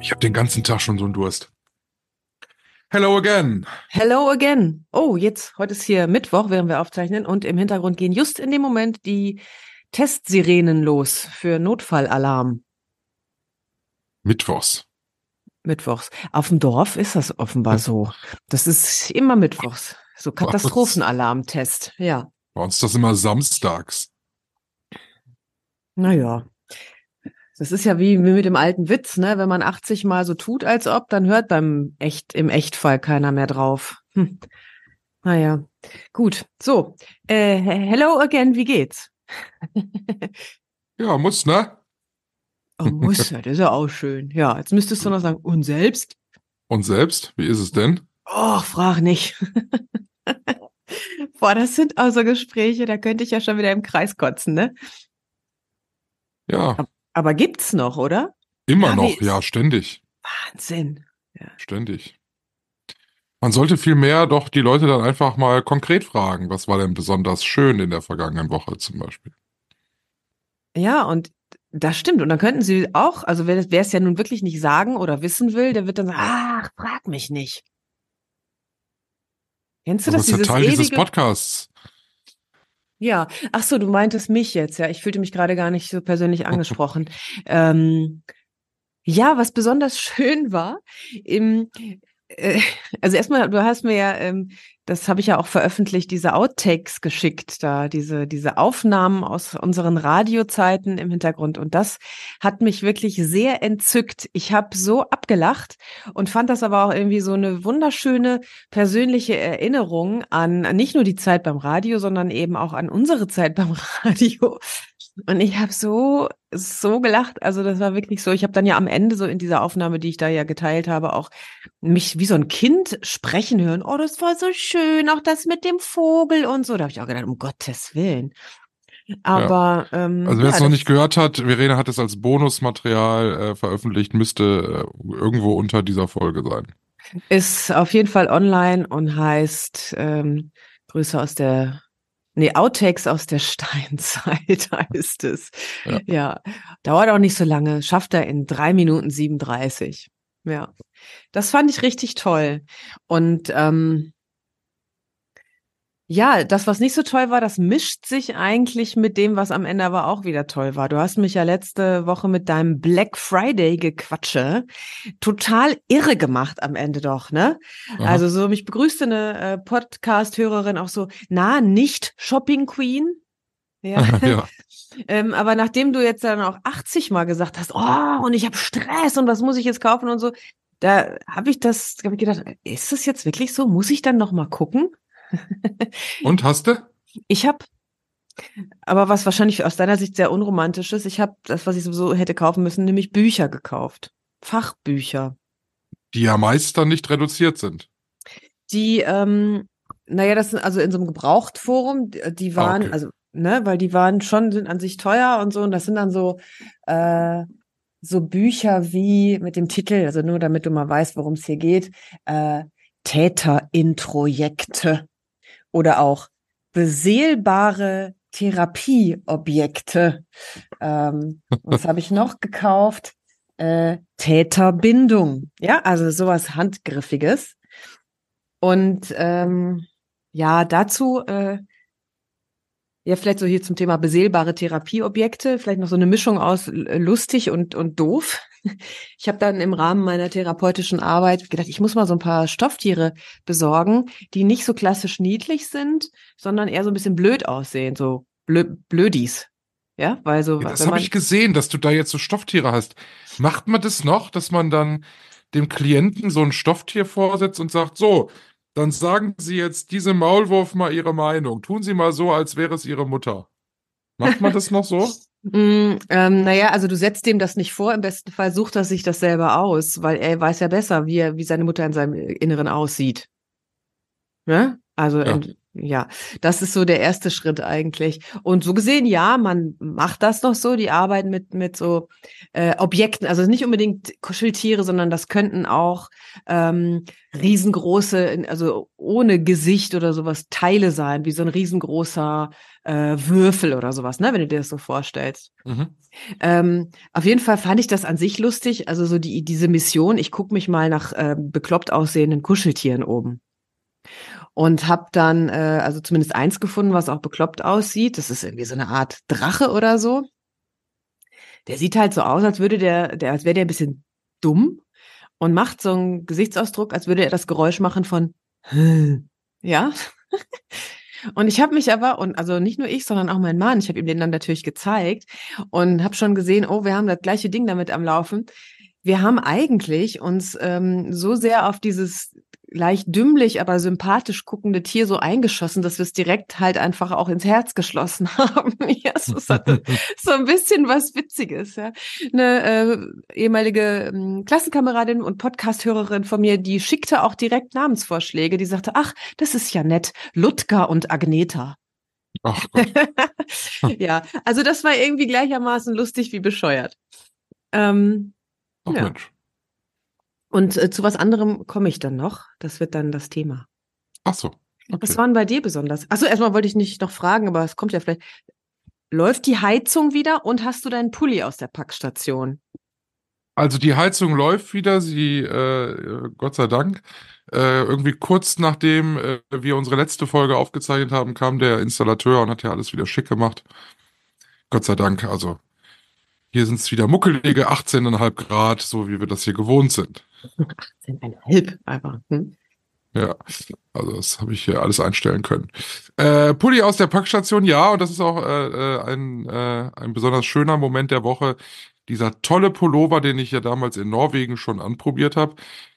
Ich habe den ganzen Tag schon so einen Durst. Hello again. Hello again. Oh, jetzt, heute ist hier Mittwoch, während wir aufzeichnen und im Hintergrund gehen just in dem Moment die Testsirenen los für Notfallalarm. Mittwochs. Mittwochs. Auf dem Dorf ist das offenbar so. Das ist immer Mittwochs. So Katastrophenalarmtest, ja. Bei uns ist das immer samstags. Naja. Das ist ja wie, mit dem alten Witz, ne? Wenn man 80 Mal so tut, als ob, dann hört beim echt, im Echtfall keiner mehr drauf. Hm. Naja, gut. So, äh, hello again, wie geht's? ja, muss, ne? Oh, muss, ja, das ist ja auch schön. Ja, jetzt müsstest du noch sagen, und selbst? Und selbst? Wie ist es denn? Oh, frag nicht. Boah, das sind auch so Gespräche, da könnte ich ja schon wieder im Kreis kotzen, ne? Ja. Aber gibt's noch, oder? Immer ja, noch, ja, ständig. Wahnsinn. Ja. Ständig. Man sollte vielmehr doch die Leute dann einfach mal konkret fragen, was war denn besonders schön in der vergangenen Woche zum Beispiel. Ja, und das stimmt. Und dann könnten sie auch, also wer, wer es ja nun wirklich nicht sagen oder wissen will, der wird dann sagen, ach, frag mich nicht. Kennst du das? Das ist ja Teil dieses Podcasts. Ja, ach so, du meintest mich jetzt, ja. Ich fühlte mich gerade gar nicht so persönlich angesprochen. ähm, ja, was besonders schön war, im, äh, also erstmal, du hast mir ja, ähm, das habe ich ja auch veröffentlicht, diese Outtakes geschickt, da diese diese Aufnahmen aus unseren Radiozeiten im Hintergrund und das hat mich wirklich sehr entzückt. Ich habe so abgelacht und fand das aber auch irgendwie so eine wunderschöne persönliche Erinnerung an nicht nur die Zeit beim Radio, sondern eben auch an unsere Zeit beim Radio. Und ich habe so, so gelacht. Also das war wirklich so. Ich habe dann ja am Ende so in dieser Aufnahme, die ich da ja geteilt habe, auch mich wie so ein Kind sprechen hören. Oh, das war so schön, auch das mit dem Vogel und so. Da habe ich auch gedacht, um Gottes Willen. Aber ja. ähm, also wer es ja, noch nicht gehört hat, Verena hat es als Bonusmaterial äh, veröffentlicht, müsste äh, irgendwo unter dieser Folge sein. Ist auf jeden Fall online und heißt ähm, Grüße aus der Nee, Outtakes aus der Steinzeit heißt es. Ja. ja. Dauert auch nicht so lange. Schafft er in drei Minuten 37. Ja. Das fand ich richtig toll. Und ähm, ja, das, was nicht so toll war, das mischt sich eigentlich mit dem, was am Ende aber auch wieder toll war. Du hast mich ja letzte Woche mit deinem Black Friday Gequatsche total irre gemacht am Ende doch, ne? Aha. Also so, mich begrüßte eine äh, Podcast-Hörerin auch so, na, nicht Shopping Queen. Ja. ja. ähm, aber nachdem du jetzt dann auch 80 Mal gesagt hast, oh, und ich habe Stress und was muss ich jetzt kaufen und so, da habe ich das, habe ich gedacht, ist das jetzt wirklich so? Muss ich dann noch mal gucken? Und hast du? Ich habe, aber was wahrscheinlich aus deiner Sicht sehr unromantisch ist, ich habe das, was ich sowieso hätte kaufen müssen, nämlich Bücher gekauft. Fachbücher. Die ja meist dann nicht reduziert sind. Die, ähm, naja, das sind also in so einem Gebrauchtforum, die waren, ah, okay. also, ne, weil die waren schon, sind an sich teuer und so, und das sind dann so, äh, so Bücher wie mit dem Titel, also nur damit du mal weißt, worum es hier geht, äh, Täterintrojekte oder auch beseelbare Therapieobjekte. Ähm, was habe ich noch gekauft? Äh, Täterbindung. Ja, also sowas Handgriffiges. Und ähm, ja, dazu äh, ja, vielleicht so hier zum Thema beseelbare Therapieobjekte, vielleicht noch so eine Mischung aus lustig und, und doof. Ich habe dann im Rahmen meiner therapeutischen Arbeit gedacht, ich muss mal so ein paar Stofftiere besorgen, die nicht so klassisch niedlich sind, sondern eher so ein bisschen blöd aussehen, so Blö Blödis. Ja, weil so. Ja, das habe ich gesehen, dass du da jetzt so Stofftiere hast. Macht man das noch, dass man dann dem Klienten so ein Stofftier vorsetzt und sagt, so, dann sagen Sie jetzt diese Maulwurf mal Ihre Meinung. Tun Sie mal so, als wäre es Ihre Mutter. Macht man das noch so? Mm, ähm, naja, also du setzt dem das nicht vor, im besten Fall sucht er sich das selber aus, weil er weiß ja besser, wie, er, wie seine Mutter in seinem Inneren aussieht. Ne? Also Ja. ja. das ist so der erste Schritt eigentlich. Und so gesehen, ja, man macht das doch so, die arbeiten mit, mit so äh, Objekten, also nicht unbedingt Kuscheltiere, sondern das könnten auch ähm, riesengroße, also ohne Gesicht oder sowas, Teile sein, wie so ein riesengroßer äh, Würfel oder sowas, ne, wenn du dir das so vorstellst. Mhm. Ähm, auf jeden Fall fand ich das an sich lustig, also so die, diese Mission, ich gucke mich mal nach äh, bekloppt aussehenden Kuscheltieren oben. Und habe dann, äh, also zumindest eins gefunden, was auch bekloppt aussieht. Das ist irgendwie so eine Art Drache oder so. Der sieht halt so aus, als würde der, der als wäre der ein bisschen dumm und macht so einen Gesichtsausdruck, als würde er das Geräusch machen von ja. Und ich habe mich aber, und also nicht nur ich, sondern auch mein Mann, ich habe ihm den dann natürlich gezeigt und habe schon gesehen, oh, wir haben das gleiche Ding damit am Laufen. Wir haben eigentlich uns ähm, so sehr auf dieses leicht dümmlich, aber sympathisch guckende Tier so eingeschossen, dass wir es direkt halt einfach auch ins Herz geschlossen haben. ja, ist halt so ein bisschen was Witziges. Ja. Eine äh, ehemalige ähm, Klassenkameradin und Podcasthörerin von mir, die schickte auch direkt Namensvorschläge. Die sagte, ach, das ist ja nett, Ludger und Agneta. Ach ja, also das war irgendwie gleichermaßen lustig wie bescheuert. Ähm, Ach Ja. Mensch. Und äh, zu was anderem komme ich dann noch. Das wird dann das Thema. Ach so. Okay. Was war denn bei dir besonders? Achso, erstmal wollte ich nicht noch fragen, aber es kommt ja vielleicht. Läuft die Heizung wieder und hast du deinen Pulli aus der Packstation? Also die Heizung läuft wieder, sie, äh, Gott sei Dank. Äh, irgendwie kurz nachdem äh, wir unsere letzte Folge aufgezeichnet haben, kam der Installateur und hat ja alles wieder schick gemacht. Gott sei Dank, also hier sind es wieder muckelige 18,5 Grad, so wie wir das hier gewohnt sind. Sind ein Hilb einfach. Hm? Ja, also das habe ich hier alles einstellen können. Äh, Pulli aus der Packstation, ja, und das ist auch äh, äh, ein, äh, ein besonders schöner Moment der Woche. Dieser tolle Pullover, den ich ja damals in Norwegen schon anprobiert habe,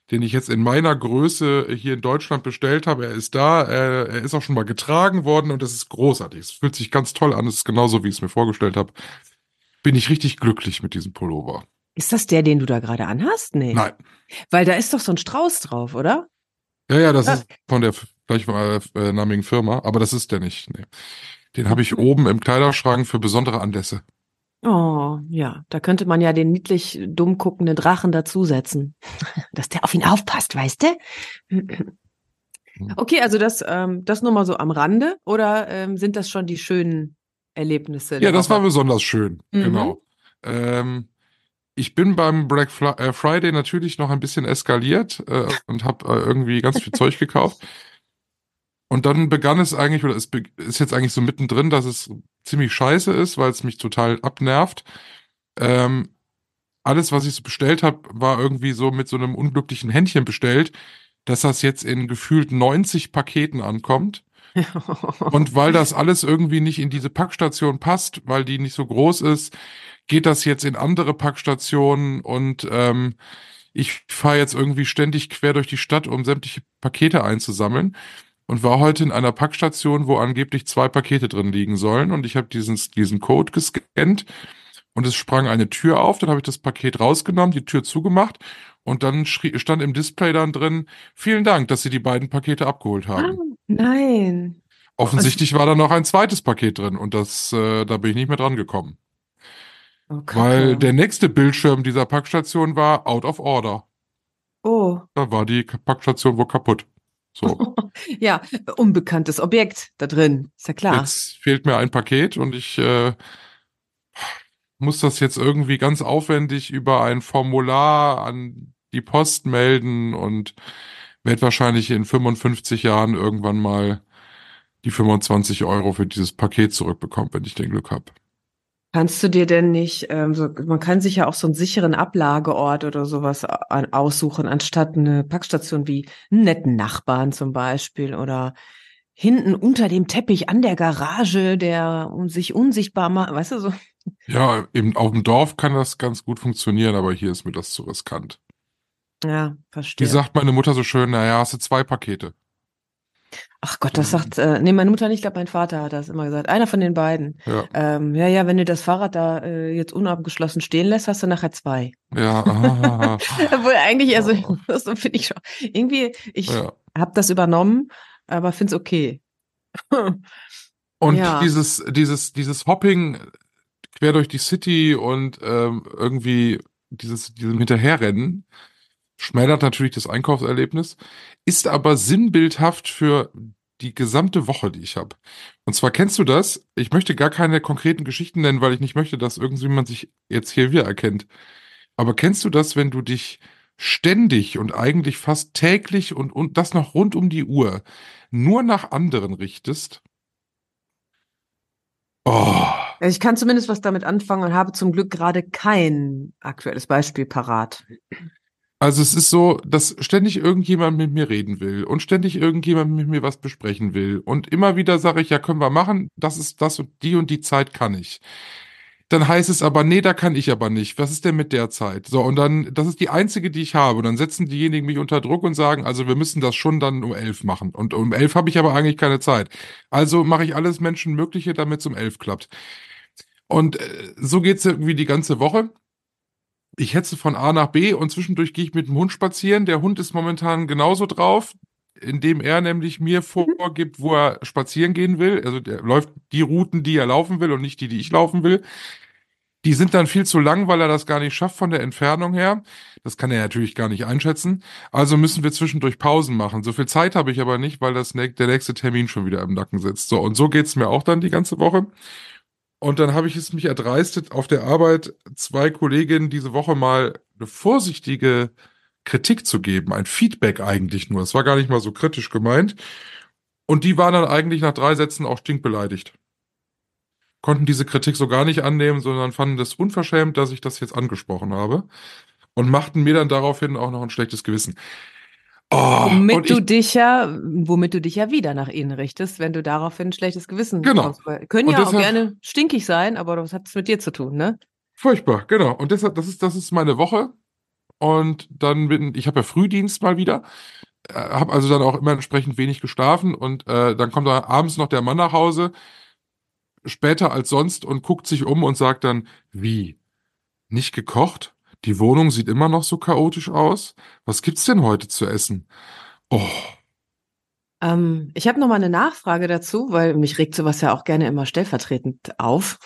den ich jetzt in meiner Größe hier in Deutschland bestellt habe. Er ist da, äh, er ist auch schon mal getragen worden und das ist großartig. Es fühlt sich ganz toll an, es ist genauso, wie ich es mir vorgestellt habe. Bin ich richtig glücklich mit diesem Pullover. Ist das der, den du da gerade anhast? Nee. Nein. Weil da ist doch so ein Strauß drauf, oder? Ja, ja, das Ah. ist von der gleichnamigen Firma, aber das ist der nicht. Nee. Den habe ich oben im Kleiderschrank für besondere Anlässe. Oh, ja. Da könnte man ja den niedlich dumm guckenden Drachen dazusetzen. Dass der auf ihn aufpasst, weißt du? Okay, also das, ähm, das nur mal so am Rande. Oder ähm, sind das schon die schönen Erlebnisse? Ja, das war besonders schön. Mhm. Genau. Ähm, ich bin beim Black äh, Friday natürlich noch ein bisschen eskaliert äh, und habe äh, irgendwie ganz viel Zeug gekauft. Und dann begann es eigentlich, oder es ist jetzt eigentlich so mittendrin, dass es ziemlich scheiße ist, weil es mich total abnervt. Ähm, alles, was ich so bestellt habe, war irgendwie so mit so einem unglücklichen Händchen bestellt, dass das jetzt in gefühlt 90 Paketen ankommt. Und weil das alles irgendwie nicht in diese Packstation passt, weil die nicht so groß ist, geht das jetzt in andere Packstationen und ähm, ich fahre jetzt irgendwie ständig quer durch die Stadt, um sämtliche Pakete einzusammeln. Und war heute in einer Packstation, wo angeblich zwei Pakete drin liegen sollen. Und ich habe diesen, diesen Code gescannt und es sprang eine Tür auf. Dann habe ich das Paket rausgenommen, die Tür zugemacht und dann schrie, stand im Display dann drin, vielen Dank, dass Sie die beiden Pakete abgeholt haben. Ah, nein. Offensichtlich war da noch ein zweites Paket drin und das, äh, da bin ich nicht mehr dran gekommen. Oh, Kacke. Weil der nächste Bildschirm dieser Packstation war out of order. Oh, Da war die Packstation wohl kaputt. So, ja, unbekanntes Objekt da drin. Ist ja klar. jetzt fehlt mir ein Paket und ich äh, muss das jetzt irgendwie ganz aufwendig über ein Formular an die Post melden und werde wahrscheinlich in 55 Jahren irgendwann mal die 25 Euro für dieses Paket zurückbekommen, wenn ich den Glück habe. Kannst du dir denn nicht, ähm, so, man kann sich ja auch so einen sicheren Ablageort oder sowas a- aussuchen, anstatt eine Packstation wie einen netten Nachbarn zum Beispiel oder hinten unter dem Teppich an der Garage, der um sich unsichtbar macht, weißt du so? Ja, eben auf dem Dorf kann das ganz gut funktionieren, aber hier ist mir das zu riskant. Ja, Wie verstehe. sagt meine Mutter so schön, naja, hast du zwei Pakete. Ach Gott, das sagt, äh, nee, meine Mutter nicht, ich glaube, mein Vater hat das immer gesagt. Einer von den beiden. Ja, Ähm, ja, ja, wenn du das Fahrrad da äh, jetzt unabgeschlossen stehen lässt, hast du nachher zwei. ja, ah, Obwohl eigentlich, also Ja. das finde ich schon. Irgendwie, ich ja. habe das übernommen, aber finde es okay. Und Ja. dieses, dieses, dieses Hopping quer durch die City und ähm, irgendwie dieses, diesem Hinterherrennen schmälert natürlich das Einkaufserlebnis, ist aber sinnbildhaft für die gesamte Woche, die ich habe. Und zwar kennst du das? Ich möchte gar keine konkreten Geschichten nennen, weil ich nicht möchte, dass irgendjemand sich jetzt hier wiedererkennt. Aber kennst du das, wenn du dich ständig und eigentlich fast täglich und, und das noch rund um die Uhr nur nach anderen richtest? Oh, Ich kann zumindest was damit anfangen und habe zum Glück gerade kein aktuelles Beispiel parat. Also es ist so, dass ständig irgendjemand mit mir reden will und ständig irgendjemand mit mir was besprechen will. Und immer wieder sage ich, ja, können wir machen, das ist das und die und die Zeit kann ich. Dann heißt es aber, nee, da kann ich aber nicht. Was ist denn mit der Zeit? So, und dann, das ist die einzige, die ich habe. Und dann setzen diejenigen mich unter Druck und sagen, also wir müssen das schon dann um elf machen. Und um elf habe ich aber eigentlich keine Zeit. Also mache ich alles Menschenmögliche, damit es um elf klappt. Und äh, so geht's irgendwie die ganze Woche. Ich hetze von A nach B und zwischendurch gehe ich mit dem Hund spazieren. Der Hund ist momentan genauso drauf, indem er nämlich mir vorgibt, wo er spazieren gehen will. Also der läuft die Routen, die er laufen will und nicht die, die ich laufen will. Die sind dann viel zu lang, weil er das gar nicht schafft von der Entfernung her. Das kann er natürlich gar nicht einschätzen. Also müssen wir zwischendurch Pausen machen. So viel Zeit habe ich aber nicht, weil das der nächste Termin schon wieder im Nacken sitzt. So, und so geht's mir auch dann die ganze Woche. Und dann habe ich es mich erdreistet, auf der Arbeit zwei Kolleginnen diese Woche mal eine vorsichtige Kritik zu geben, ein Feedback eigentlich nur. Es war gar nicht mal so kritisch gemeint. Und die waren dann eigentlich nach drei Sätzen auch stinkbeleidigt. Konnten diese Kritik so gar nicht annehmen, sondern fanden das unverschämt, dass ich das jetzt angesprochen habe. Und machten mir dann daraufhin auch noch ein schlechtes Gewissen. Oh, womit du ich, dich ja, womit du dich ja wieder nach ihnen richtest, wenn du daraufhin ein schlechtes Gewissen Genau. bekommst. Weil- Können Und ja auch deshalb- gerne stinkig sein, aber das hat es mit dir zu tun, ne? Furchtbar, genau. Und deshalb, das ist, das ist meine Woche. Und dann bin, ich habe ja Frühdienst mal wieder, äh, habe also dann auch immer entsprechend wenig geschlafen und äh, dann kommt da abends noch der Mann nach Hause, später als sonst und guckt sich um und sagt dann, wie? Nicht gekocht? Die Wohnung sieht immer noch so chaotisch aus. Was gibt's denn heute zu essen? Oh, Ähm, ich habe noch mal eine Nachfrage dazu, weil mich regt sowas ja auch gerne immer stellvertretend auf.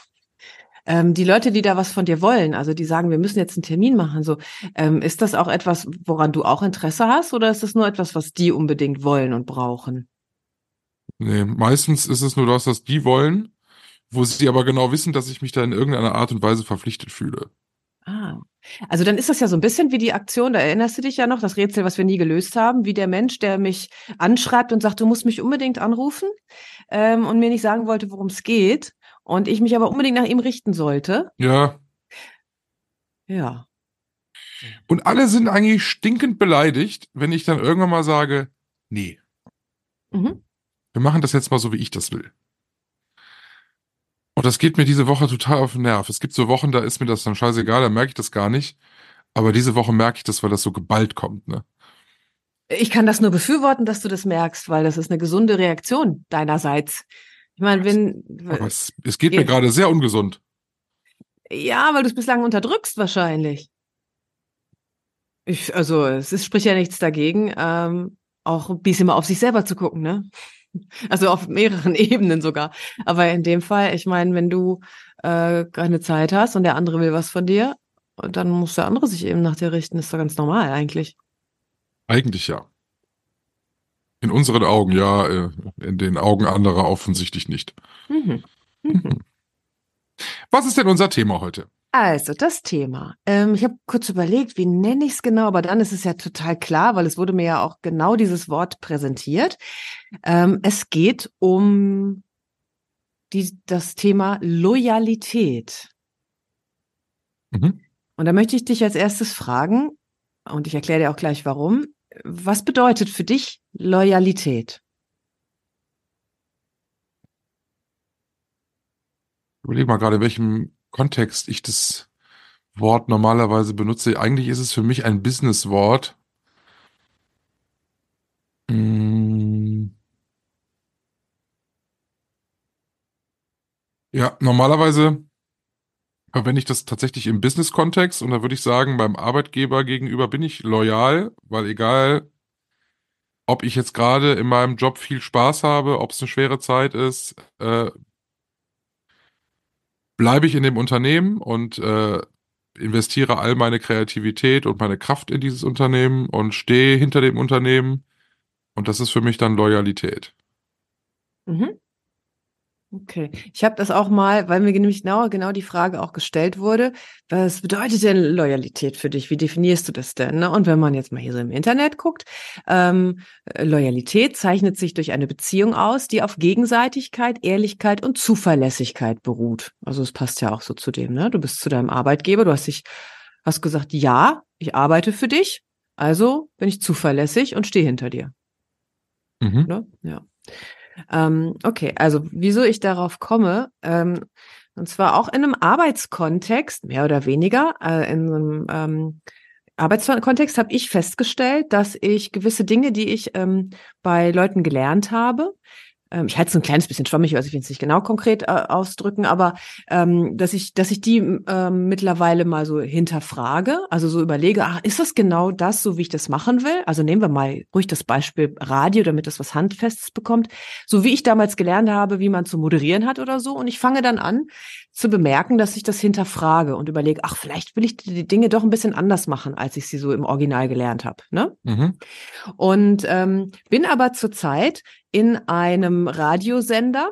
Ähm, die Leute, die da was von dir wollen, also die sagen, wir müssen jetzt einen Termin machen, so, ähm, ist das auch etwas, woran du auch Interesse hast, oder ist das nur etwas, was die unbedingt wollen und brauchen? nee, meistens ist es nur das, was die wollen, wo sie aber genau wissen, dass ich mich da in irgendeiner Art und Weise verpflichtet fühle. Ah. Also dann ist das ja so ein bisschen wie die Aktion, da erinnerst du dich ja noch, das Rätsel, was wir nie gelöst haben, wie der Mensch, der mich anschreibt und sagt, du musst mich unbedingt anrufen ähm, und mir nicht sagen wollte, worum es geht und ich mich aber unbedingt nach ihm richten sollte. Ja, Ja. Und alle sind eigentlich stinkend beleidigt, wenn ich dann irgendwann mal sage, nee, Mhm. wir machen das jetzt mal so, wie ich das will. Und das geht mir diese Woche total auf den Nerv. Es gibt so Wochen, da ist mir das dann scheißegal, da merke ich das gar nicht. Aber diese Woche merke ich das, weil das so geballt kommt, ne? Ich kann das nur befürworten, dass du das merkst, weil das ist eine gesunde Reaktion deinerseits. Ich meine, wenn, Aber es, es geht mir Geht. gerade sehr ungesund. ja, weil du es bislang unterdrückst wahrscheinlich. Ich, also, es ist, spricht ja nichts dagegen, ähm, auch ein bisschen mal auf sich selber zu gucken, ne? Also auf mehreren Ebenen sogar. Aber in dem Fall, ich meine, wenn du äh, keine Zeit hast und der andere will was von dir, dann muss der andere sich eben nach dir richten. Ist doch ganz normal eigentlich. Eigentlich ja. In unseren Augen ja, äh, in den Augen anderer offensichtlich nicht. Mhm. Was ist denn unser Thema heute? Also, das Thema. Ähm, ich habe kurz überlegt, wie nenne ich es genau, aber dann ist es ja total klar, weil es wurde mir ja auch genau dieses Wort präsentiert. Ähm, es geht um die, das Thema Loyalität. Mhm. Und da möchte ich dich als erstes fragen, und ich erkläre dir auch gleich warum, was bedeutet für dich Loyalität? Ich überlege mal gerade, in welchem Kontext ich das Wort normalerweise benutze. Eigentlich ist es für mich ein Businesswort. Hm. Ja, normalerweise verwende ich das tatsächlich im Business-Kontext und da würde ich sagen, beim Arbeitgeber gegenüber bin ich loyal, weil egal, ob ich jetzt gerade in meinem Job viel Spaß habe, ob es eine schwere Zeit ist, äh, bleibe ich in dem Unternehmen und äh, investiere all meine Kreativität und meine Kraft in dieses Unternehmen und stehe hinter dem Unternehmen. Und das ist für mich dann Loyalität. Mhm. Okay, ich habe das auch mal, weil mir nämlich genau, genau die Frage auch gestellt wurde, was bedeutet denn Loyalität für dich? Wie definierst du das denn? Ne? Und wenn man jetzt mal hier so im Internet guckt, ähm, Loyalität zeichnet sich durch eine Beziehung aus, die auf Gegenseitigkeit, Ehrlichkeit und Zuverlässigkeit beruht. Also es passt ja auch so zu dem, ne? Du bist zu deinem Arbeitgeber, du hast dich, hast gesagt, ja, ich arbeite für dich, also bin ich zuverlässig und stehe hinter dir. Mhm. Ne? Ja. Ähm, okay, also wieso ich darauf komme, ähm, und zwar auch in einem Arbeitskontext, mehr oder weniger, äh, in einem ähm, Arbeitskontext habe ich festgestellt, dass ich gewisse Dinge, die ich ähm, bei Leuten gelernt habe, ähm, ich halte es ein kleines bisschen schwammig, also ich will es nicht genau konkret äh, ausdrücken, aber ähm, dass ich, dass ich die ähm, mittlerweile mal so hinterfrage, also so überlege, ach, ist das genau das, so wie ich das machen will? Also nehmen wir mal ruhig das Beispiel Radio, damit das was Handfestes bekommt, so wie ich damals gelernt habe, wie man zu moderieren hat oder so. Und ich fange dann an zu bemerken, dass ich das hinterfrage und überlege, ach, vielleicht will ich die Dinge doch ein bisschen anders machen, als ich sie so im Original gelernt habe. Ne? Mhm. Und ähm, bin aber zurzeit in einem Radiosender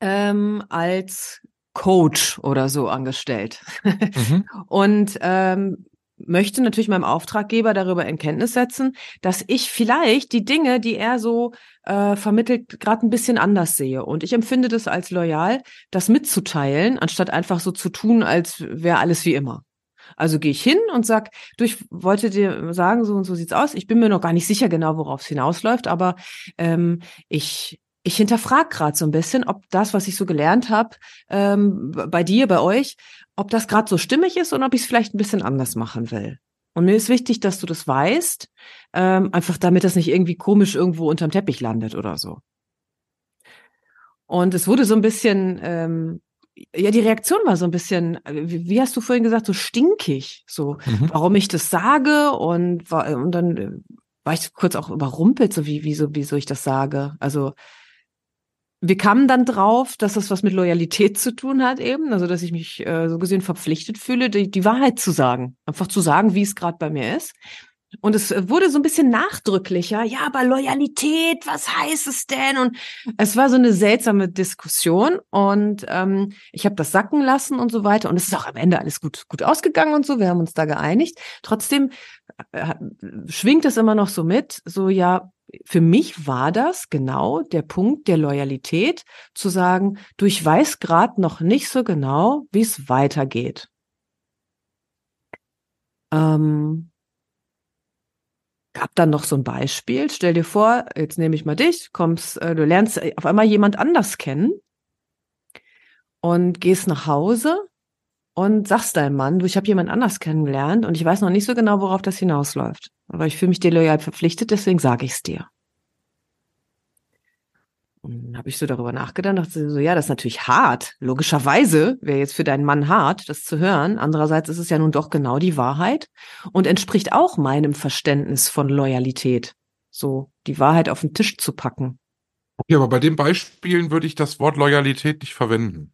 ähm, als Coach oder so angestellt. Mhm. Und ähm, möchte natürlich meinem Auftraggeber darüber in Kenntnis setzen, dass ich vielleicht die Dinge, die er so äh, vermittelt, gerade ein bisschen anders sehe. Und ich empfinde das als loyal, das mitzuteilen, anstatt einfach so zu tun, als wäre alles wie immer. Also gehe ich hin und sag, du, ich wollte dir sagen, so und so sieht's aus. Ich bin mir noch gar nicht sicher genau, worauf es hinausläuft, aber ähm, ich ich hinterfrage gerade so ein bisschen, ob das, was ich so gelernt habe, ähm, bei dir, bei euch, ob das gerade so stimmig ist und ob ich es vielleicht ein bisschen anders machen will. Und mir ist wichtig, dass du das weißt, ähm, einfach damit das nicht irgendwie komisch irgendwo unterm Teppich landet oder so. Und es wurde so ein bisschen ähm, ja, die Reaktion war so ein bisschen, wie, wie hast du vorhin gesagt, so stinkig, so, Mhm. warum ich das sage und, und dann äh, war ich kurz auch überrumpelt, so wie, wieso, wieso ich das sage. Also, wir kamen dann drauf, dass das was mit Loyalität zu tun hat eben, also dass ich mich äh, so gesehen verpflichtet fühle, die, die Wahrheit zu sagen, einfach zu sagen, wie es gerade bei mir ist. Und es wurde so ein bisschen nachdrücklicher. Ja, aber Loyalität, was heißt es denn? Und es war so eine seltsame Diskussion. Und ähm, ich habe das sacken lassen und so weiter. Und es ist auch am Ende alles gut, gut ausgegangen und so. Wir haben uns da geeinigt. Trotzdem äh, schwingt es immer noch so mit. So, ja, für mich war das genau der Punkt der Loyalität, zu sagen, du, ich weiß gerade noch nicht so genau, wie es weitergeht. Ähm, gab dann noch so ein Beispiel. Stell dir vor, jetzt nehme ich mal dich, kommst, äh, du lernst auf einmal jemand anders kennen und gehst nach Hause und sagst deinem Mann, du, ich habe jemand anders kennengelernt und ich weiß noch nicht so genau, worauf das hinausläuft. Aber ich fühle mich dir loyal verpflichtet, deswegen sage ich es dir. Und dann habe ich so darüber nachgedacht, dachte so, ja, das ist natürlich hart. Logischerweise wäre jetzt für deinen Mann hart, das zu hören. Andererseits ist es ja nun doch genau die Wahrheit und entspricht auch meinem Verständnis von Loyalität. So, die Wahrheit auf den Tisch zu packen. Okay, aber bei den Beispielen würde ich das Wort Loyalität nicht verwenden.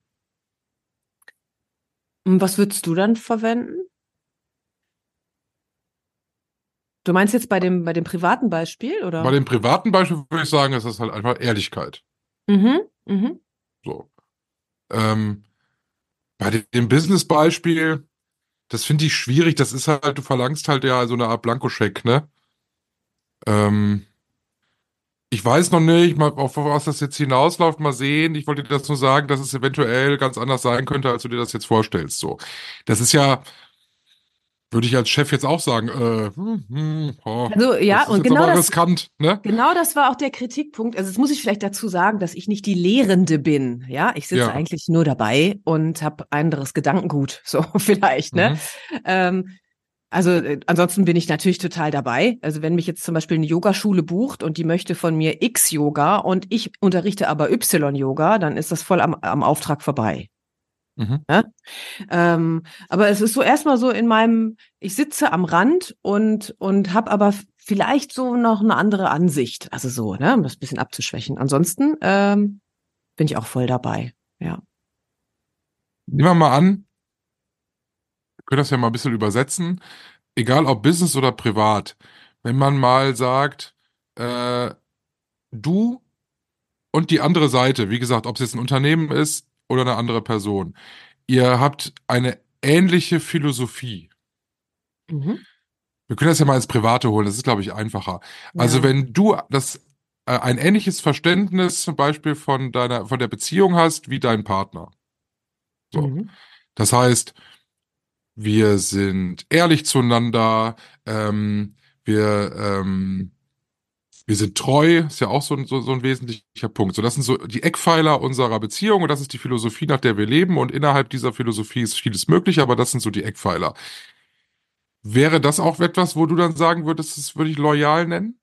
Und was würdest du dann verwenden? Du meinst jetzt bei dem, bei dem privaten Beispiel, oder? Bei dem privaten Beispiel würde ich sagen, es ist halt einfach Ehrlichkeit. mhm, mhm. So. Ähm, bei dem- dem Business-Beispiel, das finde ich schwierig. Das ist halt, du verlangst halt ja so eine Art Blankoscheck, ne? Ähm, ich weiß noch nicht, mal, auf was das jetzt hinausläuft, mal sehen. Ich wollte dir das nur sagen, dass es eventuell ganz anders sein könnte, als du dir das jetzt vorstellst. So. Das ist ja, würde ich als Chef jetzt auch sagen, äh, hm, hm, oh, Also, ja, und genau das- riskant, ne? Genau das war auch der Kritikpunkt. Also, jetzt muss ich vielleicht dazu sagen, dass ich nicht die Lehrende bin. Ja, ich sitze Ja. eigentlich nur dabei und habe anderes Gedankengut. So, vielleicht, ne? Mhm. Ähm, Also äh, ansonsten bin ich natürlich total dabei. Also wenn mich jetzt zum Beispiel eine Yogaschule bucht und die möchte von mir X-Yoga und ich unterrichte aber Y-Yoga, dann ist das voll am, am Auftrag vorbei. Mhm. Ja? Ähm, aber es ist so erstmal so in meinem, ich sitze am Rand und, und habe aber vielleicht so noch eine andere Ansicht. Also so, ne, um das ein bisschen abzuschwächen. Ansonsten ähm, bin ich auch voll dabei. Ja. Nehmen wir mal an, können das ja mal ein bisschen übersetzen, egal ob Business oder privat, wenn man mal sagt, äh, du und die andere Seite, wie gesagt, ob es jetzt ein Unternehmen ist oder eine andere Person, ihr habt eine ähnliche Philosophie. Mhm. Wir können das ja mal ins Private holen, das ist, glaube ich, einfacher. Also Ja. wenn du das äh, ein ähnliches Verständnis zum Beispiel von deiner, von der Beziehung hast wie dein Partner. So. Mhm. Das heißt, wir sind ehrlich zueinander, ähm, wir, ähm, wir sind treu, ist ja auch so, ein- so, so ein wesentlicher Punkt. So, das sind so die Eckpfeiler unserer Beziehung und das ist die Philosophie, nach der wir leben und innerhalb dieser Philosophie ist vieles möglich, aber das sind so die Eckpfeiler. Wäre das auch etwas, wo du dann sagen würdest, das würde ich loyal nennen?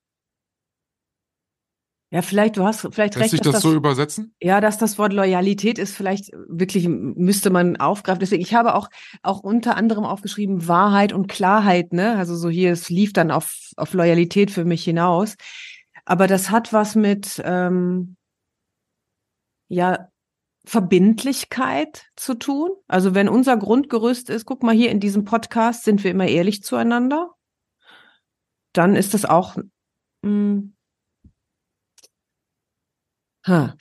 Ja, vielleicht, du hast vielleicht Lässt recht, sich dass das so übersetzen? Ja, dass das Wort Loyalität ist, vielleicht wirklich müsste man aufgreifen. Deswegen, ich habe auch, auch unter anderem aufgeschrieben Wahrheit und Klarheit, ne? Also so hier, es lief dann auf, auf Loyalität für mich hinaus. Aber das hat was mit, ähm, ja, Verbindlichkeit zu tun. Also wenn unser Grundgerüst ist, guck mal hier in diesem Podcast sind wir immer ehrlich zueinander, dann ist das auch, mh, Ha.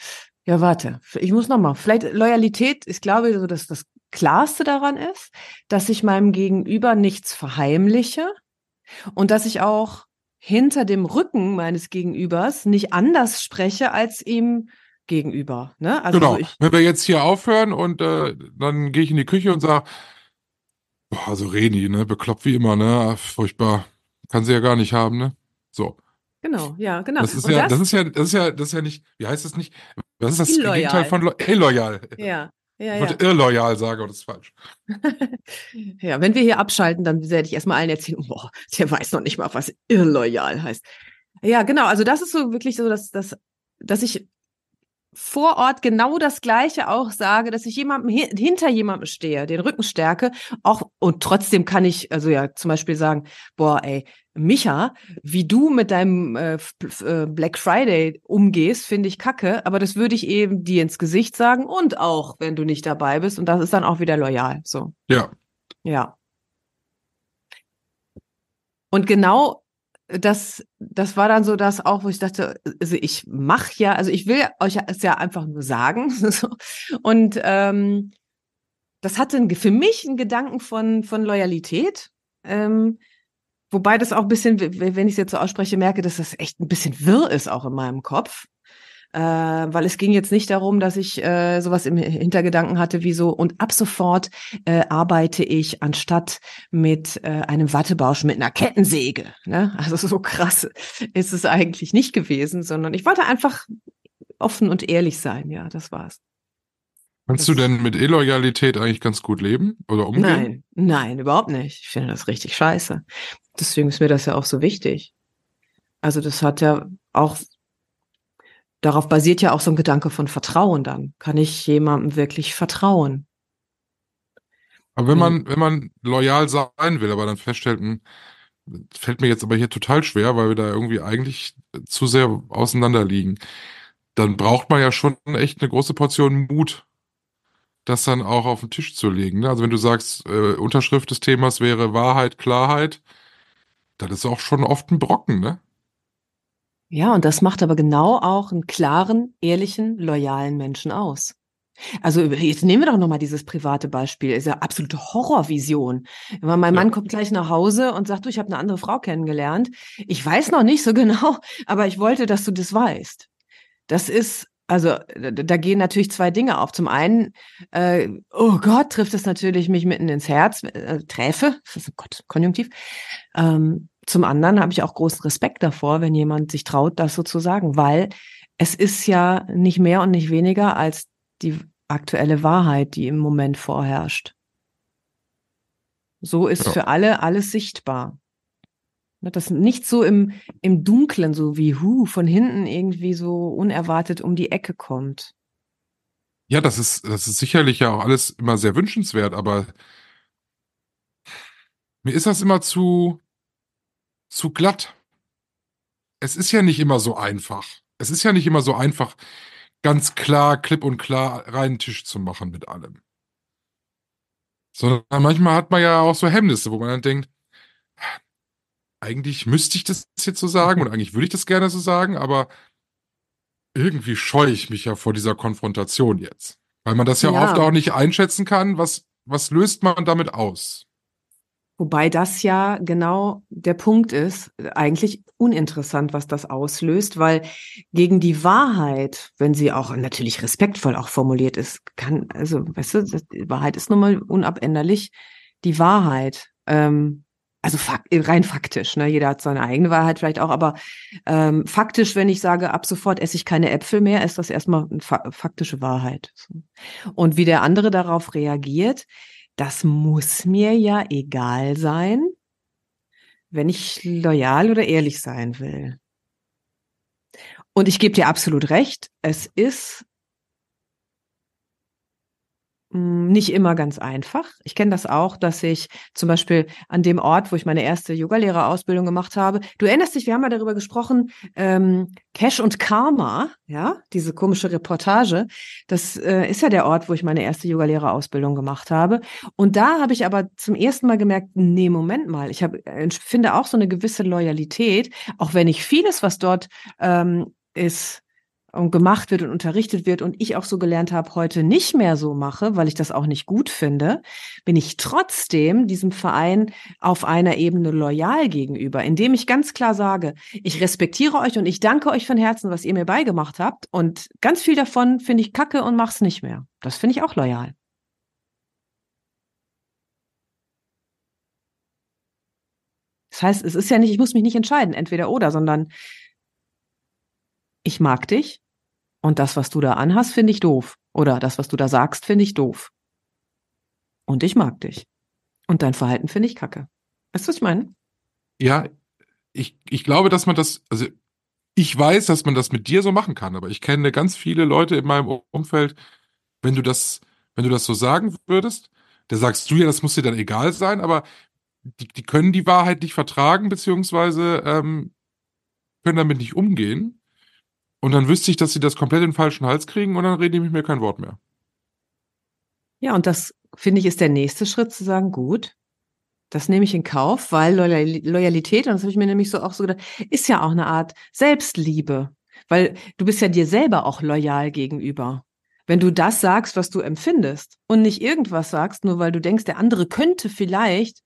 Ja, warte. Ich muss noch mal. Vielleicht Loyalität, ich glaube, so dass das Klarste daran ist, dass ich meinem Gegenüber nichts verheimliche und dass ich auch hinter dem Rücken meines Gegenübers nicht anders spreche als ihm gegenüber. Ne? Also genau. so ich, Wenn wir jetzt hier aufhören und äh, dann gehe ich in die Küche und sage, boah, also Reni, ne, bekloppt wie immer, ne, furchtbar, kann sie ja gar nicht haben, ne, so. Genau, ja, genau. Das ist Und ja, das, ist ja, das ist ja, das ist ja nicht, wie heißt das nicht? Das ist das Illoyal. Gegenteil von lo illoyal. ja, ja, Ich ja. irrloyal sagen, aber das ist falsch. ja, wenn wir hier abschalten, dann werde ich erstmal allen erzählen, boah, der weiß noch nicht mal, was illoyal heißt. Ja, genau. Also das ist so wirklich so, dass, dass, dass ich vor Ort genau das Gleiche auch sage, dass ich jemandem hi- hinter jemandem stehe, den Rücken stärke, auch und trotzdem kann ich also ja zum Beispiel sagen, boah, ey, Micha, wie du mit deinem äh, äh, Black Friday umgehst, finde ich kacke, aber das würde ich eben dir ins Gesicht sagen und auch, wenn du nicht dabei bist und das ist dann auch wieder loyal, so. Ja. Ja. Und genau das, das war dann so das auch, wo ich dachte, also ich mache ja, also ich will euch es ja einfach nur sagen. Und ähm, das hatte für mich einen Gedanken von, von Loyalität. Ähm, wobei das auch ein bisschen, wenn ich es jetzt so ausspreche, merke, dass das echt ein bisschen wirr ist auch in meinem Kopf. Äh, weil es ging jetzt nicht darum, dass ich äh, sowas im Hintergedanken hatte wie so, und ab sofort äh, arbeite ich anstatt mit äh, einem Wattebausch mit einer Kettensäge. Ne? Also so krass ist es eigentlich nicht gewesen, sondern ich wollte einfach offen und ehrlich sein. Ja, das war's. Kannst du denn mit Illoyalität eigentlich ganz gut leben oder umgehen? Nein, nein, überhaupt nicht. Ich finde das richtig scheiße. Deswegen ist mir das ja auch so wichtig. Also das hat ja auch, darauf basiert ja auch so ein Gedanke von Vertrauen dann. Kann ich jemandem wirklich vertrauen? Aber wenn man, wenn man loyal sein will, aber dann feststellt, hm, fällt mir jetzt aber hier total schwer, weil wir da irgendwie eigentlich zu sehr auseinander liegen, dann braucht man ja schon echt eine große Portion Mut, das dann auch auf den Tisch zu legen. ne? Also wenn du sagst, äh, Unterschrift des Themas wäre Wahrheit, Klarheit, dann ist auch schon oft ein Brocken, ne? Ja, und das macht aber genau auch einen klaren, ehrlichen, loyalen Menschen aus. Also jetzt nehmen wir doch nochmal dieses private Beispiel. Ist ja absolute Horrorvision. Mein Ja. Mann kommt gleich nach Hause und sagt, du, ich habe eine andere Frau kennengelernt. Ich weiß noch nicht so genau, aber ich wollte, dass du das weißt. Das ist, also da, gehen natürlich zwei Dinge auf. Zum einen, äh, oh Gott, trifft es natürlich mich mitten ins Herz, äh, Träfe, das ist oh Gott, Konjunktiv. Ähm, zum anderen habe ich auch großen Respekt davor, wenn jemand sich traut, das so zu sagen, weil es ist ja nicht mehr und nicht weniger als die aktuelle Wahrheit, die im Moment vorherrscht. So ist Ja. für alle alles sichtbar. Ne, Das nicht so im, im Dunklen, so wie hu, von hinten irgendwie so unerwartet um die Ecke kommt. Ja, das ist, das ist sicherlich ja auch alles immer sehr wünschenswert, aber mir ist das immer zu, zu glatt. Es ist ja nicht immer so einfach. Es ist ja nicht immer so einfach, ganz klar, klipp und klar reinen Tisch zu machen mit allem. Sondern manchmal hat man ja auch so Hemmnisse, wo man dann denkt, eigentlich müsste ich das jetzt so sagen und eigentlich würde ich das gerne so sagen, aber irgendwie scheue ich mich ja vor dieser Konfrontation jetzt. Weil man das ja, Ja. oft auch nicht einschätzen kann, was, was löst man damit aus? Wobei das ja genau der Punkt ist, eigentlich uninteressant, was das auslöst, weil gegen die Wahrheit, wenn sie auch natürlich respektvoll auch formuliert ist, kann, also, weißt du, die Wahrheit ist nun mal unabänderlich die Wahrheit. Ähm, also fak rein faktisch, ne? Jeder hat seine eigene Wahrheit vielleicht auch, aber ähm, faktisch, wenn ich sage, ab sofort esse ich keine Äpfel mehr, ist das erstmal eine fa faktische Wahrheit. Und wie der andere darauf reagiert, das muss mir ja egal sein, wenn ich loyal oder ehrlich sein will. Und ich gebe dir absolut recht, es ist nicht immer ganz einfach. Ich kenne das auch, dass ich zum Beispiel an dem Ort, wo ich meine erste Yogalehrerausbildung gemacht habe, du erinnerst dich, wir haben ja darüber gesprochen, ähm, Cash und Karma, ja, diese komische Reportage, das äh, ist ja der Ort, wo ich meine erste Yogalehrerausbildung gemacht habe. Und da habe ich aber zum ersten Mal gemerkt, nee, Moment mal, ich habe, äh, finde auch so eine gewisse Loyalität, auch wenn ich vieles, was dort ähm, ist, gemacht wird und unterrichtet wird und ich auch so gelernt habe, heute nicht mehr so mache, weil ich das auch nicht gut finde, bin ich trotzdem diesem Verein auf einer Ebene loyal gegenüber, indem ich ganz klar sage, ich respektiere euch und ich danke euch von Herzen, was ihr mir beigemacht habt und ganz viel davon finde ich kacke und mach's nicht mehr. Das finde ich auch loyal. Das heißt, es ist ja nicht, ich muss mich nicht entscheiden, entweder oder, sondern ich mag dich und das, was du da anhast, finde ich doof. Oder das, was du da sagst, finde ich doof. Und ich mag dich. Und dein Verhalten finde ich kacke. Weißt du, was ich meine? Ja, ich, ich glaube, dass man das, also ich weiß, dass man das mit dir so machen kann, aber ich kenne ganz viele Leute in meinem Umfeld, wenn du das, wenn du das so sagen würdest, da sagst du ja, das muss dir dann egal sein, aber die, die können die Wahrheit nicht vertragen, beziehungsweise ähm, können damit nicht umgehen. Und dann wüsste ich, dass sie das komplett in den falschen Hals kriegen und dann rede ich mit mir kein Wort mehr. Ja, und das finde ich ist der nächste Schritt zu sagen, gut, das nehme ich in Kauf, weil Loyal Loyalität, und das habe ich mir nämlich so auch so gedacht, ist ja auch eine Art Selbstliebe, weil du bist ja dir selber auch loyal gegenüber. Wenn du das sagst, was du empfindest und nicht irgendwas sagst, nur weil du denkst, der andere könnte vielleicht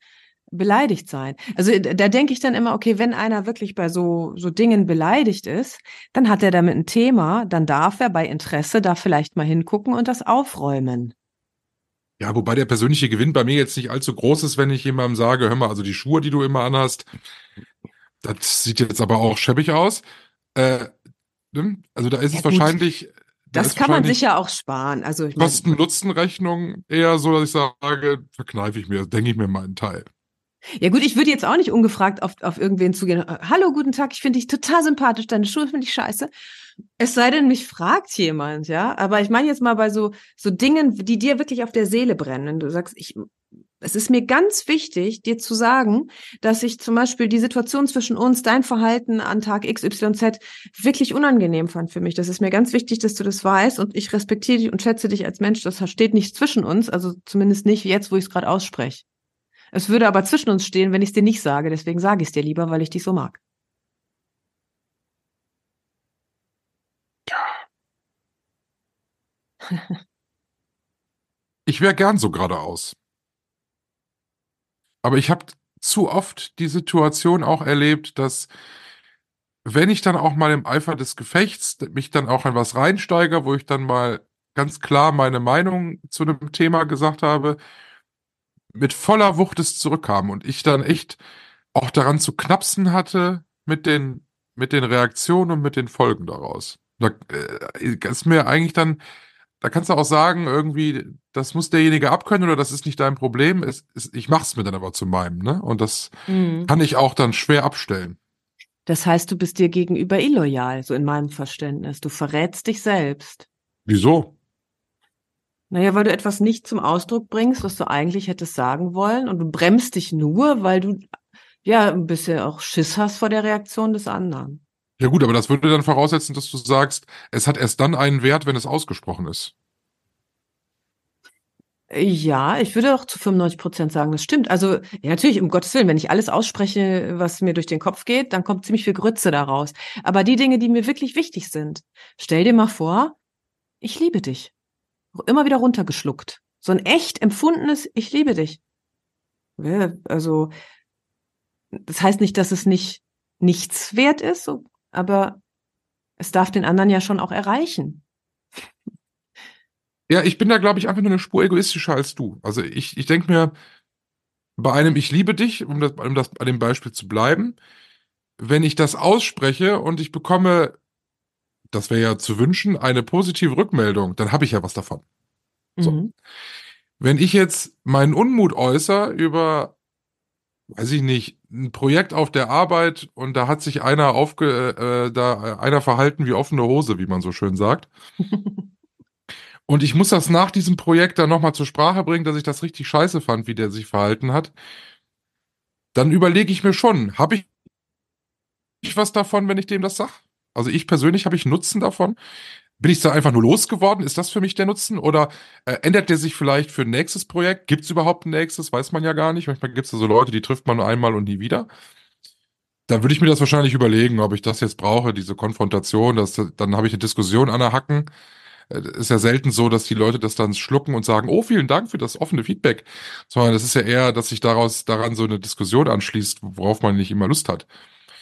beleidigt sein. Also da denke ich dann immer, okay, wenn einer wirklich bei so, so Dingen beleidigt ist, dann hat er damit ein Thema, dann darf er bei Interesse da vielleicht mal hingucken und das aufräumen. Ja, wobei der persönliche Gewinn bei mir jetzt nicht allzu groß ist, wenn ich jemandem sage, hör mal, also die Schuhe, die du immer anhast, das sieht jetzt aber auch schäbig aus. Äh, ne? also da ist Ja, es wahrscheinlich. da Das kann man wahrscheinlich sich ja auch sparen. Also Kosten-Nutzen-Rechnung eher so, dass ich sage, verkneife ich mir, denke ich mir meinen Teil. Ja gut, ich würde jetzt auch nicht ungefragt auf, auf irgendwen zugehen. Hallo, guten Tag, ich finde dich total sympathisch, deine Schuhe finde ich scheiße. Es sei denn, mich fragt jemand, ja. Aber ich meine jetzt mal bei so, so Dingen, die dir wirklich auf der Seele brennen. Du sagst, ich, es ist mir ganz wichtig, dir zu sagen, dass ich zum Beispiel die Situation zwischen uns, dein Verhalten an Tag XYZ wirklich unangenehm fand für mich. Das ist mir ganz wichtig, dass du das weißt und ich respektiere dich und schätze dich als Mensch. Das steht nicht zwischen uns, also zumindest nicht jetzt, wo ich es gerade ausspreche. Es würde aber zwischen uns stehen, wenn ich es dir nicht sage. Deswegen sage ich es dir lieber, weil ich dich so mag. Ich wäre gern so geradeaus. Aber ich habe zu oft die Situation auch erlebt, dass wenn ich dann auch mal im Eifer des Gefechts mich dann auch in was reinsteige, wo ich dann mal ganz klar meine Meinung zu einem Thema gesagt habe, mit voller Wucht es zurückkam und ich dann echt auch daran zu knapsen hatte mit den, mit den Reaktionen und mit den Folgen daraus. Da äh, ist mir eigentlich dann da kannst du auch sagen, irgendwie, das muss derjenige abkönnen oder das ist nicht dein Problem. Es, es, ich mach's mir dann aber zu meinem, ne? Und das Mhm. kann ich auch dann schwer abstellen. Das heißt, du bist dir gegenüber illoyal, so in meinem Verständnis. Du verrätst dich selbst. Wieso? Naja, weil du etwas nicht zum Ausdruck bringst, was du eigentlich hättest sagen wollen und du bremst dich nur, weil du ja ein bisschen auch Schiss hast vor der Reaktion des anderen. Ja gut, aber das würde dann voraussetzen, dass du sagst, es hat erst dann einen Wert, wenn es ausgesprochen ist. Ja, ich würde auch zu 95 Prozent sagen, das stimmt. Also, ja, natürlich, um Gottes Willen, wenn ich alles ausspreche, was mir durch den Kopf geht, dann kommt ziemlich viel Grütze daraus. Aber die Dinge, die mir wirklich wichtig sind, stell dir mal vor, ich liebe dich. Immer wieder runtergeschluckt. So ein echt empfundenes, ich liebe dich. Also, das heißt nicht, dass es nicht nichts wert ist, aber es darf den anderen ja schon auch erreichen. Ja, ich bin da, glaube ich, einfach nur eine Spur egoistischer als du. Also ich, ich denke mir, bei einem Ich liebe dich, um das, um das bei dem Beispiel zu bleiben, wenn ich das ausspreche und ich bekomme, das wäre ja zu wünschen, eine positive Rückmeldung, dann habe ich ja was davon. So. Mhm. Wenn ich jetzt meinen Unmut äußere über, weiß ich nicht, ein Projekt auf der Arbeit und da hat sich einer aufge, äh, da einer verhalten wie offene Hose, wie man so schön sagt. Und ich muss das nach diesem Projekt dann nochmal zur Sprache bringen, dass ich das richtig scheiße fand, wie der sich verhalten hat. Dann überlege ich mir schon, habe ich was davon, wenn ich dem das sage? Also ich persönlich habe ich Nutzen davon. Bin ich da einfach nur losgeworden? Ist das für mich der Nutzen? Oder äh, ändert der sich vielleicht für ein nächstes Projekt? Gibt es überhaupt ein nächstes? Weiß man ja gar nicht. Manchmal gibt es ja so Leute, die trifft man nur einmal und nie wieder. Dann würde ich mir das wahrscheinlich überlegen, ob ich das jetzt brauche, diese Konfrontation. Das, dann habe ich eine Diskussion an der Hacken. Äh, ist ja selten so, dass die Leute das dann schlucken und sagen, oh, vielen Dank für das offene Feedback. Sondern das ist ja eher, dass sich daraus daran so eine Diskussion anschließt, worauf man nicht immer Lust hat.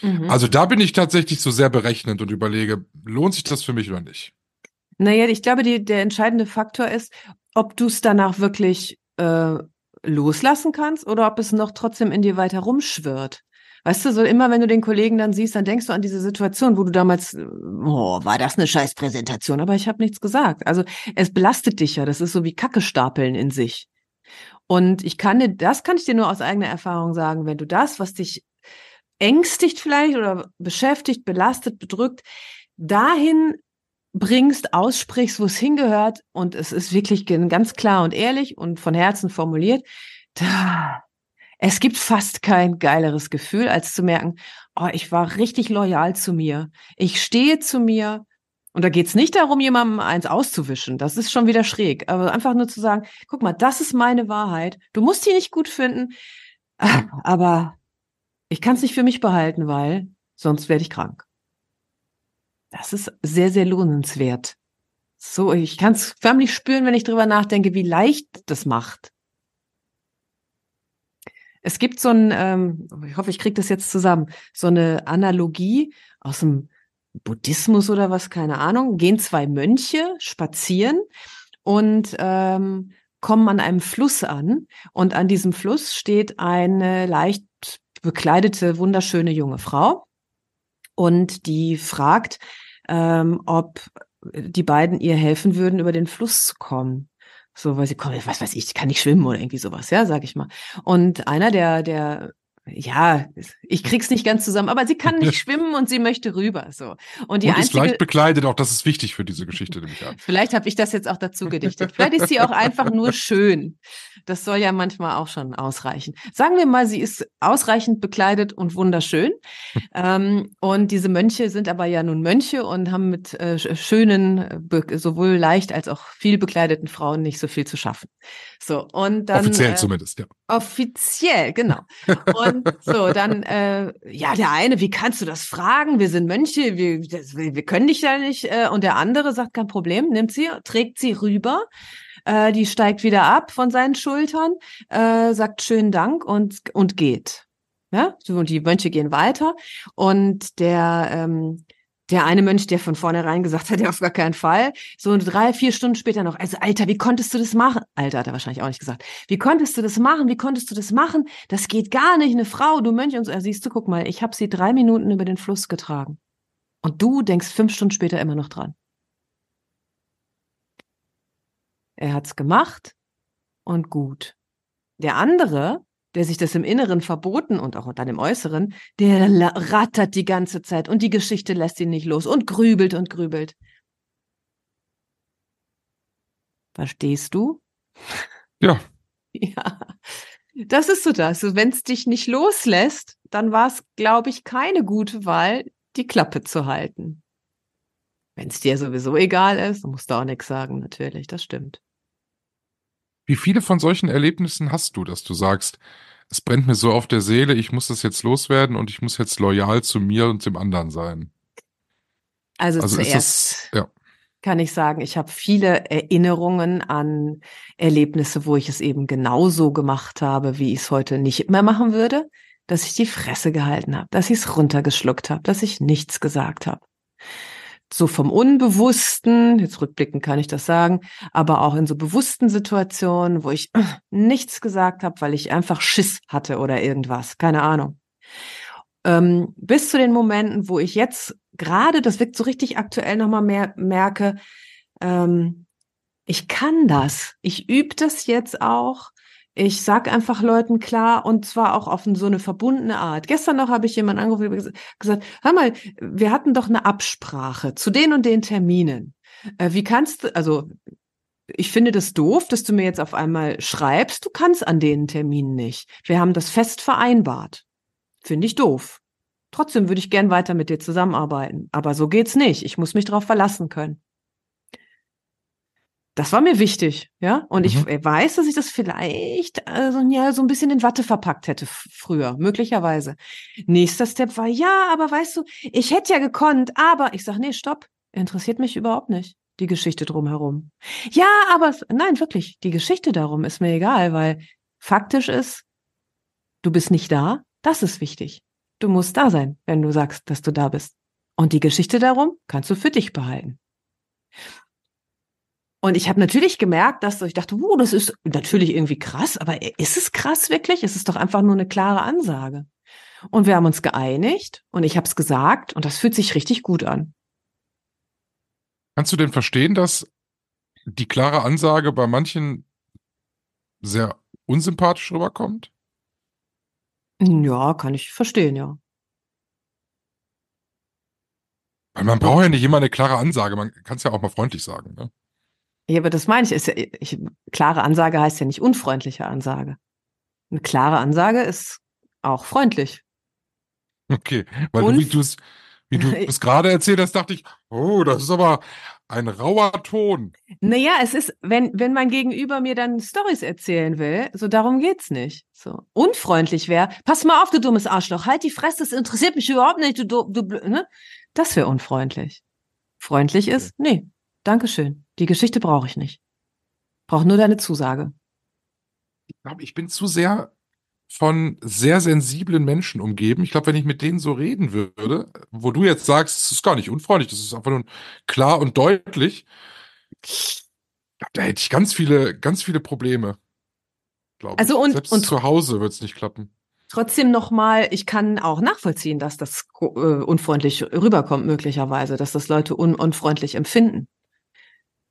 Mhm. Also da bin ich tatsächlich so sehr berechnend und überlege, lohnt sich das für mich oder nicht? Naja, ich glaube, die, der entscheidende Faktor ist, ob du es danach wirklich äh, loslassen kannst oder ob es noch trotzdem in dir weiter rumschwirrt. Weißt du, so immer wenn du den Kollegen dann siehst, dann denkst du an diese Situation, wo du damals, oh, war das eine Scheißpräsentation, aber ich habe nichts gesagt. Also es belastet dich ja, das ist so wie Kacke stapeln in sich. Und ich kann dir, das kann ich dir nur aus eigener Erfahrung sagen, wenn du das, was dich ängstigt vielleicht oder beschäftigt, belastet, bedrückt, dahin bringst, aussprichst, wo es hingehört und es ist wirklich ganz klar und ehrlich und von Herzen formuliert, da, es gibt fast kein geileres Gefühl, als zu merken, oh, ich war richtig loyal zu mir. Ich stehe zu mir. Und da geht's nicht darum, jemandem eins auszuwischen. Das ist schon wieder schräg. Aber einfach nur zu sagen, guck mal, das ist meine Wahrheit. Du musst die nicht gut finden, aber ich kann es nicht für mich behalten, weil sonst werde ich krank. Das ist sehr, sehr lohnenswert. So, ich kann es förmlich spüren, wenn ich drüber nachdenke, wie leicht das macht. Es gibt so ein, ähm, ich hoffe, ich kriege das jetzt zusammen, so eine Analogie aus dem Buddhismus oder was, keine Ahnung. Gehen zwei Mönche spazieren und ähm, kommen an einem Fluss an. Und an diesem Fluss steht eine leicht bekleidete, wunderschöne junge Frau. Und die fragt, ähm, ob die beiden ihr helfen würden, über den Fluss zu kommen. So, weil sie kommen, was weiß ich, kann nicht schwimmen oder irgendwie sowas, ja, sag ich mal. Und einer der, der, ja, ich krieg's nicht ganz zusammen, aber sie kann nicht schwimmen und sie möchte rüber, so. Und die und ist einzige, leicht bekleidet, auch das ist wichtig für diese Geschichte, nehme ich an. Vielleicht habe ich das jetzt auch dazu gedichtet. Vielleicht ist sie auch einfach nur schön. Das soll ja manchmal auch schon ausreichen. Sagen wir mal, sie ist ausreichend bekleidet und wunderschön. ähm, und diese Mönche sind aber ja nun Mönche und haben mit äh, schönen, sowohl leicht als auch viel bekleideten Frauen nicht so viel zu schaffen. So, und dann. Offiziell äh, zumindest, ja. Offiziell, genau. Und so, dann, äh, ja, der eine, wie kannst du das fragen? Wir sind Mönche, wir, das, wir können dich ja nicht. Äh, und der andere sagt, kein Problem, nimmt sie, trägt sie rüber. Äh, die steigt wieder ab von seinen Schultern, äh, sagt schönen Dank und, und geht. Ja, und die Mönche gehen weiter. Und der, ähm, der eine Mönch, der von vornherein gesagt hat, ja, auf gar keinen Fall, so drei, vier Stunden später noch, also Alter, wie konntest du das machen? Alter, hat er wahrscheinlich auch nicht gesagt. Wie konntest du das machen? Wie konntest du das machen? Das geht gar nicht, eine Frau, du Mönch und so. Ja, siehst du, guck mal, ich habe sie drei Minuten über den Fluss getragen. Und du denkst fünf Stunden später immer noch dran. er hat's gemacht und gut. Der andere, der sich das im Inneren verboten und auch dann im Äußeren, der rattert die ganze Zeit und die Geschichte lässt ihn nicht los und grübelt und grübelt. Verstehst du? Ja. Ja. Das ist so das. Wenn es dich nicht loslässt, dann war es, glaube ich, keine gute Wahl, die Klappe zu halten. Wenn es dir sowieso egal ist, musst du auch nichts sagen, natürlich, das stimmt. Wie viele von solchen Erlebnissen hast du, dass du sagst, es brennt mir so auf der Seele, ich muss das jetzt loswerden und ich muss jetzt loyal zu mir und dem anderen sein? Also, Also zuerst das, ja. kann ich sagen, ich habe viele Erinnerungen an Erlebnisse, wo ich es eben genauso gemacht habe, wie ich es heute nicht mehr machen würde, dass ich die Fresse gehalten habe, dass ich es runtergeschluckt habe, dass ich nichts gesagt habe. So vom Unbewussten, jetzt rückblickend kann ich das sagen, aber auch in so bewussten Situationen, wo ich nichts gesagt habe, weil ich einfach Schiss hatte oder irgendwas, keine Ahnung. Ähm, bis zu den Momenten, wo ich jetzt gerade, das wirkt so richtig aktuell nochmal mehr, merke, ähm, ich kann das. Ich übe das jetzt auch. Ich sag einfach Leuten klar und zwar auch auf so eine verbundene Art. Gestern noch habe ich jemanden angerufen und gesagt, hör mal, wir hatten doch eine Absprache zu den und den Terminen. Äh, wie kannst du, also ich finde das doof, dass du mir jetzt auf einmal schreibst, du kannst an den Terminen nicht. Wir haben das fest vereinbart. Finde ich doof. Trotzdem würde ich gern weiter mit dir zusammenarbeiten. Aber so geht's nicht. Ich muss mich darauf verlassen können. Das war mir wichtig, ja. Und ich Mhm. weiß, dass ich das vielleicht also, ja, so ein bisschen in Watte verpackt hätte früher, möglicherweise. Nächster Step war, ja, aber weißt du, ich hätte ja gekonnt, aber ich sag, nee, stopp, interessiert mich überhaupt nicht, die Geschichte drumherum. Ja, aber nein, wirklich, die Geschichte darum ist mir egal, weil faktisch ist, du bist nicht da, das ist wichtig. Du musst da sein, wenn du sagst, dass du da bist. Und die Geschichte darum kannst du für dich behalten. Und ich habe natürlich gemerkt, dass so, ich dachte, uh, das ist natürlich irgendwie krass, aber ist es krass wirklich? Es ist doch einfach nur eine klare Ansage. Und wir haben uns geeinigt und ich habe es gesagt und das fühlt sich richtig gut an. Kannst du denn verstehen, dass die klare Ansage bei manchen sehr unsympathisch rüberkommt? Ja, kann ich verstehen, ja. Weil man braucht ja nicht immer eine klare Ansage, man kann es ja auch mal freundlich sagen. Ne? Ja, aber das meine ich, ist ja, ich. Klare Ansage heißt ja nicht unfreundliche Ansage. Eine klare Ansage ist auch freundlich. Okay, weil Und- du, wie du es wie du es gerade erzählt hast, dachte ich, oh, das ist aber ein rauer Ton. Naja, es ist, wenn, wenn mein Gegenüber mir dann Stories erzählen will, so darum geht's nicht. So unfreundlich wäre, pass mal auf, du dummes Arschloch, halt die Fresse, das interessiert mich überhaupt nicht, du, du, du ne? Das wäre unfreundlich. Freundlich ist, nee, Dankeschön. Die Geschichte brauche ich nicht. Brauche nur deine Zusage. Ich glaube, ich bin zu sehr von sehr sensiblen Menschen umgeben. Ich glaube, wenn ich mit denen so reden würde, wo du jetzt sagst, es ist gar nicht unfreundlich, das ist einfach nur klar und deutlich, da hätte ich ganz viele, ganz viele Probleme. Glaube Also und- Selbst und- zu Hause wird es nicht klappen. Trotzdem nochmal, ich kann auch nachvollziehen, dass das äh, unfreundlich rüberkommt, möglicherweise, dass das Leute un unfreundlich empfinden.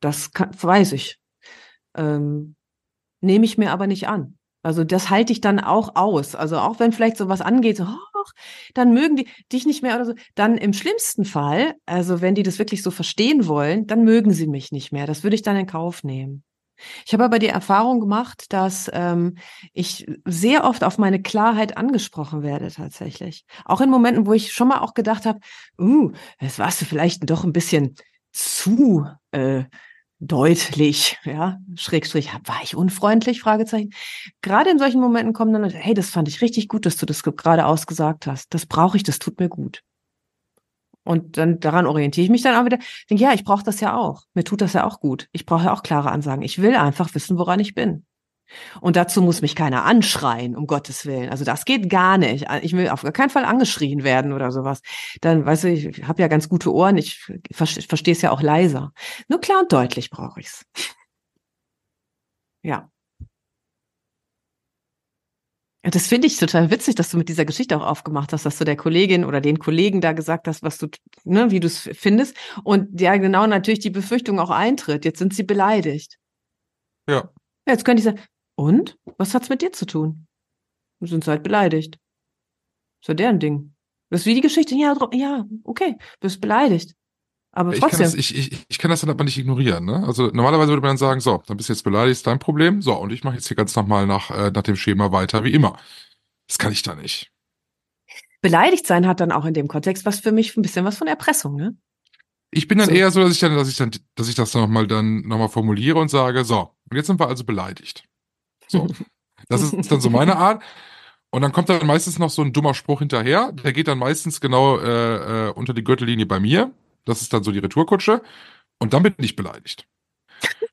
Das kann, weiß ich. Ähm, Nehme ich mir aber nicht an. Also das halte ich dann auch aus. Also auch wenn vielleicht sowas angeht, so, ach, dann mögen die dich nicht mehr oder so. Dann im schlimmsten Fall, also wenn die das wirklich so verstehen wollen, dann mögen sie mich nicht mehr. Das würde ich dann in Kauf nehmen. Ich habe aber die Erfahrung gemacht, dass ähm, ich sehr oft auf meine Klarheit angesprochen werde tatsächlich. Auch in Momenten, wo ich schon mal auch gedacht habe, uh, das warst du vielleicht doch ein bisschen zu äh, deutlich, ja, Schrägstrich, war ich unfreundlich, Fragezeichen. Gerade in solchen Momenten kommen dann hey, das fand ich richtig gut, dass du das ge- gerade ausgesagt hast. Das brauche ich, das tut mir gut. Und dann daran orientiere ich mich dann auch wieder. Denke, ja, ich brauche das ja auch. Mir tut das ja auch gut. Ich brauche ja auch klare Ansagen. Ich will einfach wissen, woran ich bin. Und dazu muss mich keiner anschreien, um Gottes Willen. Also das geht gar nicht. Ich will auf gar keinen Fall angeschrien werden oder sowas. Dann, weißt du, ich habe ja ganz gute Ohren, ich verstehe es ja auch leiser. Nur klar und deutlich brauche ich's. Ja. Ja, Das finde ich total witzig, dass du mit dieser Geschichte auch aufgemacht hast, dass du der Kollegin oder den Kollegen da gesagt hast, was du, ne, wie du es findest. Und ja, genau natürlich die Befürchtung auch eintritt. Jetzt sind sie beleidigt. Ja. Jetzt könnte ich sagen, und? Was hat's mit dir zu tun? Wir sind halt beleidigt. Ist ja deren Ding. Das ist wie die Geschichte, ja, ja, okay, bist beleidigt. Aber Ich kann, trotzdem. das, ich, ich, ich kann das dann aber nicht ignorieren. Ne? Also normalerweise würde man dann sagen, so, dann bist du jetzt beleidigt, ist dein Problem. So, und ich mache jetzt hier ganz normal nach, äh, nach dem Schema weiter, wie immer. Das kann ich da nicht. beleidigt sein hat dann auch in dem Kontext was für mich ein bisschen was von Erpressung, ne? Ich bin dann So. eher so, dass ich dann, dass ich dann, dass ich das nochmal dann nochmal formuliere und sage, so, und jetzt sind wir also beleidigt. So. Das ist dann so meine Art. Und dann kommt dann meistens noch so ein dummer Spruch hinterher. Der geht dann meistens genau äh, äh, unter die Gürtellinie bei mir. Das ist dann so die Retourkutsche. Und dann bin ich beleidigt.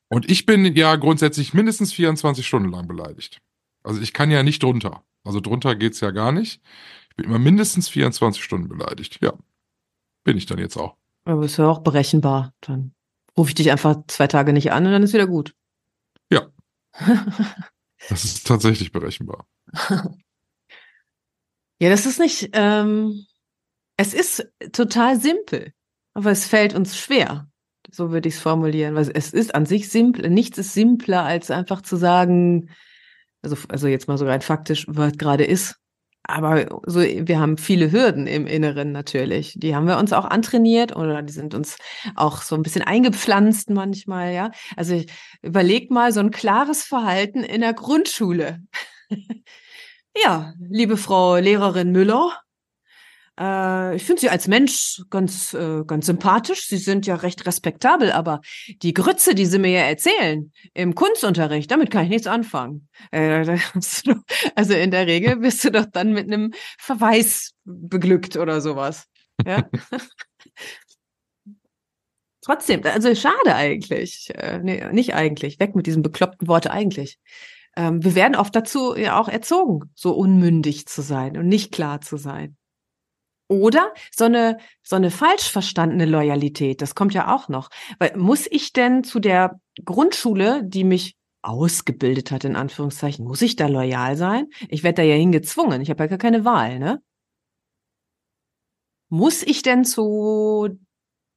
Und ich bin ja grundsätzlich mindestens 24 Stunden lang beleidigt. Also ich kann ja nicht drunter. Also drunter geht's ja gar nicht. Ich bin immer mindestens 24 Stunden beleidigt. Ja. Bin ich dann jetzt auch. Aber ist ja auch berechenbar. Dann rufe ich dich einfach zwei Tage nicht an und dann ist wieder gut. Ja. Das ist tatsächlich berechenbar. Ja, das ist nicht, ähm, es ist total simpel, aber es fällt uns schwer. So würde ich es formulieren, weil es ist an sich simpel. Nichts ist simpler, als einfach zu sagen, also, also jetzt mal so rein faktisch, was gerade ist. Aber so, wir haben viele Hürden im Inneren natürlich. Die haben wir uns auch antrainiert oder die sind uns auch so ein bisschen eingepflanzt manchmal, ja. Also überleg mal so ein klares Verhalten in der Grundschule. Ja, liebe Frau Lehrerin Müller, äh, ich finde Sie als Mensch ganz, äh, ganz sympathisch. Sie sind ja recht respektabel, aber die Grütze, die Sie mir ja erzählen im Kunstunterricht, damit kann ich nichts anfangen. Äh, du, also in der Regel bist du doch dann mit einem Verweis beglückt oder sowas. Ja. Trotzdem, also schade eigentlich. Äh, nee, nicht eigentlich. Weg mit diesem bekloppten Worte eigentlich ähm, wir werden oft dazu ja auch erzogen, so unmündig zu sein und nicht klar zu sein. Oder so eine, so eine falsch verstandene Loyalität, das kommt ja auch noch. Weil muss ich denn zu der Grundschule, die mich ausgebildet hat, in Anführungszeichen, muss ich da loyal sein? Ich werde da ja hingezwungen, ich habe ja gar keine Wahl, ne? Muss ich denn zu,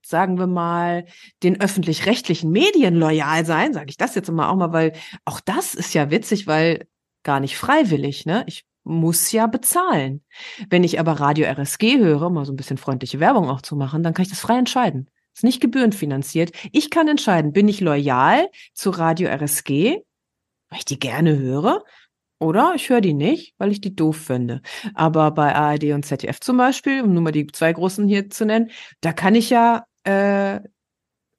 sagen wir mal, den öffentlich-rechtlichen Medien loyal sein? Sage ich das jetzt mal auch mal, weil auch das ist ja witzig, weil gar nicht freiwillig, ne? Ich muss ja bezahlen. Wenn ich aber Radio RSG höre, um mal so ein bisschen freundliche Werbung auch zu machen, dann kann ich das frei entscheiden. Ist nicht gebührenfinanziert. Ich kann entscheiden, bin ich loyal zu Radio RSG, weil ich die gerne höre, oder ich höre die nicht, weil ich die doof finde. Aber bei ARD und ZDF zum Beispiel, um nur mal die zwei großen hier zu nennen, da kann ich ja, äh,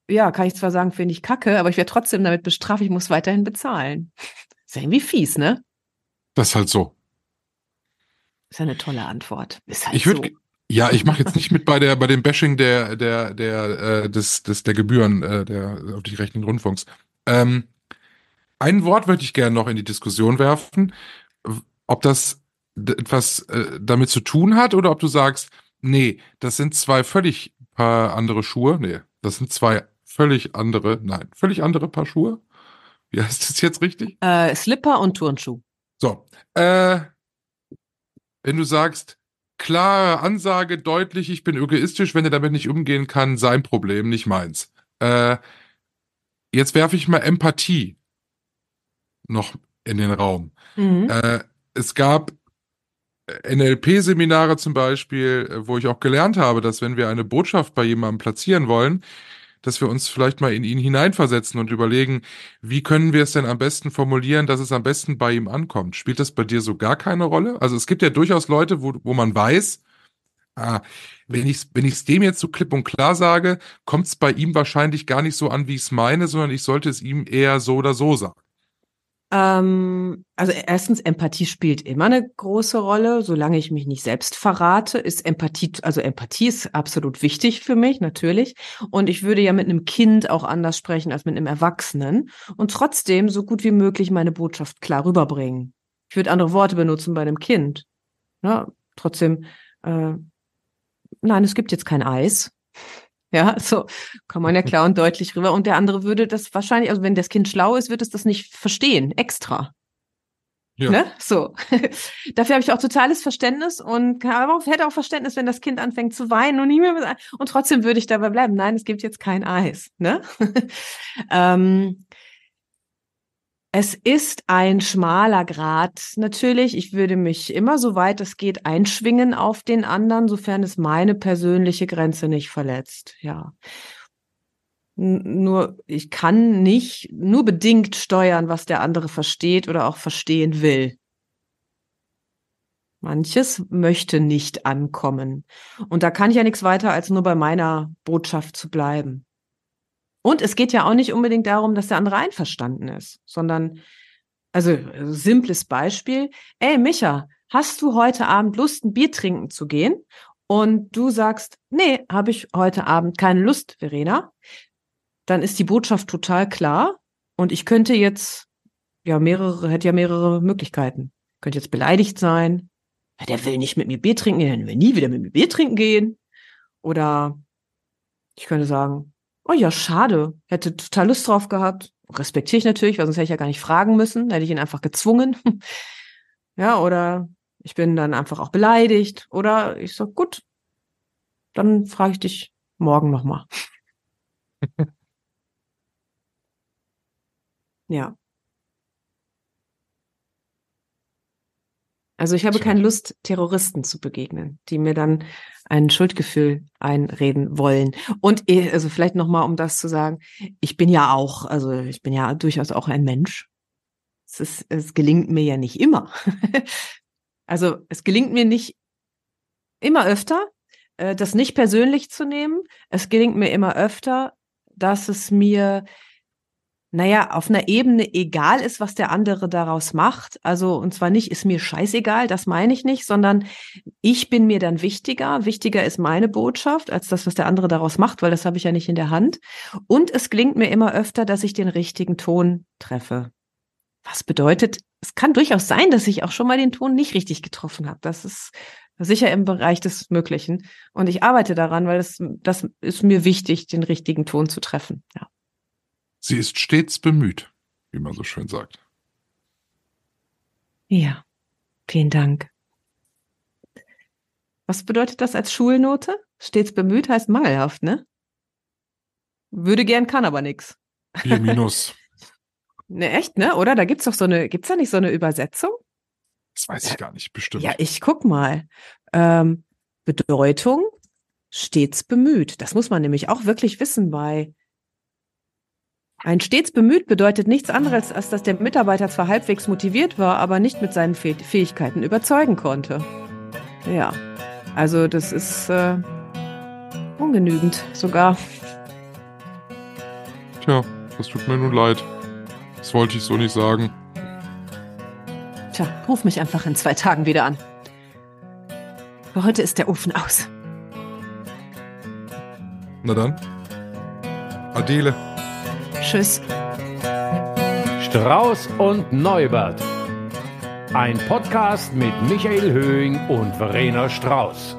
ja, kann ich zwar sagen, finde ich kacke, aber ich werde trotzdem damit bestraft, ich muss weiterhin bezahlen. Ist ja irgendwie fies, ne? Das ist halt so. Ist ja eine tolle Antwort. Ist halt Ich würde, so. ja, ich mache jetzt nicht mit bei der bei dem Bashing der der der äh, des des der Gebühren äh, der öffentlich-rechtlichen Rundfunks. Ähm, ein Wort würde ich gerne noch in die Diskussion werfen, ob das etwas äh, damit zu tun hat oder ob du sagst, nee, das sind zwei völlig paar andere Schuhe. Nee, das sind zwei völlig andere, nein, völlig andere Paar Schuhe. Wie heißt das jetzt richtig? Äh, Slipper und Turnschuh. So, äh, wenn du sagst, klare Ansage, deutlich, ich bin egoistisch, wenn er damit nicht umgehen kann, sein Problem, nicht meins. Äh, jetzt werfe ich mal Empathie noch in den Raum. Mhm. Äh, es gab NLP-Seminare zum Beispiel, äh, wo ich auch gelernt habe, dass wenn wir eine Botschaft bei jemandem platzieren wollen, dass wir uns vielleicht mal in ihn hineinversetzen und überlegen, wie können wir es denn am besten formulieren, dass es am besten bei ihm ankommt. Spielt das bei dir so gar keine Rolle? Also es gibt ja durchaus Leute, wo, wo man weiß, ah, wenn ich es wenn ich's dem jetzt so klipp und klar sage, kommt es bei ihm wahrscheinlich gar nicht so an, wie ich es meine, sondern ich sollte es ihm eher so oder so sagen. Ähm, also erstens, Empathie spielt immer eine große Rolle. Solange ich mich nicht selbst verrate, ist Empathie, also Empathie ist absolut wichtig für mich, natürlich. Und ich würde ja mit einem Kind auch anders sprechen als mit einem Erwachsenen und trotzdem so gut wie möglich meine Botschaft klar rüberbringen. Ich würde andere Worte benutzen bei einem Kind. Ja, trotzdem, äh, nein, es gibt jetzt kein Eis. Ja, so kann man ja klar und deutlich rüber. Und der andere würde das wahrscheinlich, also wenn das Kind schlau ist, wird es das nicht verstehen, extra. Ja. Ne? So. Dafür habe ich auch totales Verständnis und aber auch, hätte auch Verständnis, wenn das Kind anfängt zu weinen und nicht mehr und trotzdem würde ich dabei bleiben. Nein, es gibt jetzt kein Eis. Ne? ähm, Es ist ein schmaler Grat. Natürlich, ich würde mich immer so weit es geht einschwingen auf den anderen, sofern es meine persönliche Grenze nicht verletzt. Ja. Nur, ich kann nicht nur bedingt steuern, was der andere versteht oder auch verstehen will. Manches möchte nicht ankommen. Und da kann ich ja nichts weiter, als nur bei meiner Botschaft zu bleiben. Und es geht ja auch nicht unbedingt darum, dass der andere einverstanden ist, sondern, also, also simples Beispiel. Ey, Micha, hast du heute Abend Lust, ein Bier trinken zu gehen? Und du sagst, nee, habe ich heute Abend keine Lust, Verena. Dann ist die Botschaft total klar. Und ich könnte jetzt, ja, mehrere, hätte ja mehrere Möglichkeiten. Könnte jetzt beleidigt sein. Ja, der will nicht mit mir Bier trinken der will nie wieder mit mir Bier trinken gehen. Oder ich könnte sagen, Oh ja, schade. Hätte total Lust drauf gehabt. Respektiere ich natürlich, weil sonst hätte ich ja gar nicht fragen müssen. Hätte ich ihn einfach gezwungen. ja, oder ich bin dann einfach auch beleidigt. Oder ich sag, gut, dann frage ich dich morgen nochmal. ja. Also ich habe keine Lust, Terroristen zu begegnen, die mir dann ein Schuldgefühl einreden wollen. Und eh, also vielleicht nochmal, um das zu sagen, ich bin ja auch, also ich bin ja durchaus auch ein Mensch. Es, ist, es gelingt mir ja nicht immer. also es gelingt mir nicht immer öfter, äh, das nicht persönlich zu nehmen. Es gelingt mir immer öfter, dass es mir naja, auf einer Ebene egal ist, was der andere daraus macht. Also, und zwar nicht, ist mir scheißegal, das meine ich nicht, sondern ich bin mir dann wichtiger. Wichtiger ist meine Botschaft als das, was der andere daraus macht, weil das habe ich ja nicht in der Hand. Und es klingt mir immer öfter, dass ich den richtigen Ton treffe. Was bedeutet, es kann durchaus sein, dass ich auch schon mal den Ton nicht richtig getroffen habe. Das ist sicher im Bereich des Möglichen. Und ich arbeite daran, weil das, das ist mir wichtig, den richtigen Ton zu treffen. Ja. Sie ist stets bemüht, wie man so schön sagt. Ja, vielen Dank. Was bedeutet das als Schulnote? Stets bemüht heißt mangelhaft, ne? Würde gern, kann aber nix. Vier minus. ne, echt, ne? Oder? Da gibt's doch so eine, gibt's da nicht so eine Übersetzung? Das weiß ich gar nicht, bestimmt. Ja, ich guck mal. Ähm, Bedeutung stets bemüht. Das muss man nämlich auch wirklich wissen bei ein stets bemüht bedeutet nichts anderes, als dass der Mitarbeiter zwar halbwegs motiviert war, aber nicht mit seinen Fähigkeiten überzeugen konnte. Ja, also das ist äh, ungenügend sogar. Tja, das tut mir nun leid. Das wollte ich so nicht sagen. Tja, ruf mich einfach in zwei Tagen wieder an. Für heute ist der Ofen aus. Na dann. Adele. Tschüss. Strauß und Neubert. Ein Podcast mit Michael Höhing und Verena Strauß.